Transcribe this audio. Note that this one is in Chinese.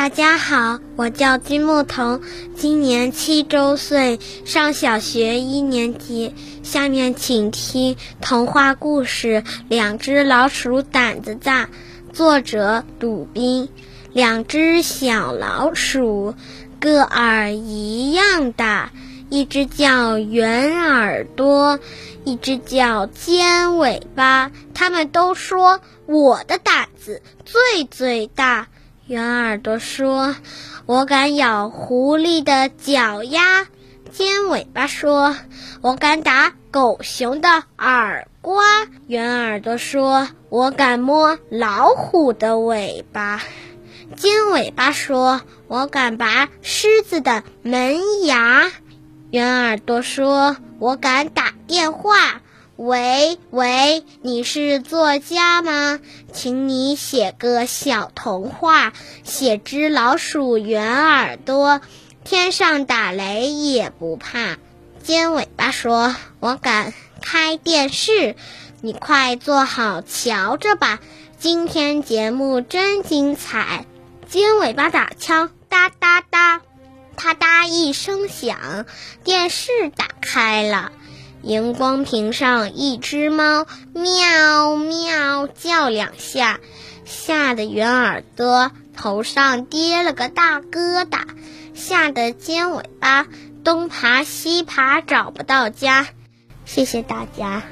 大家好，我叫金木桐，今年七周岁，上小学一年级。下面请听童话故事《两只老鼠胆子大》，作者鲁宾。两只小老鼠，个儿一样大，一只叫圆耳朵，一只叫尖尾巴。他们都说我的胆子最最大。圆耳朵说：“我敢咬狐狸的脚丫。”尖尾巴说：“我敢打狗熊的耳瓜。”圆耳朵说：“我敢摸老虎的尾巴。”尖尾巴说：“我敢拔狮子的门牙。”圆耳朵说：“我敢打电话。”喂喂，你是作家吗？请你写个小童话，写只老鼠圆耳朵，天上打雷也不怕。尖尾巴说：“我敢开电视，你快坐好瞧着吧，今天节目真精彩。”尖尾巴打枪，哒哒哒，啪嗒一声响，电视打开了。荧光屏上，一只猫喵喵叫两下，吓得圆耳朵头上跌了个大疙瘩，吓得尖尾巴东爬西爬找不到家。谢谢大家。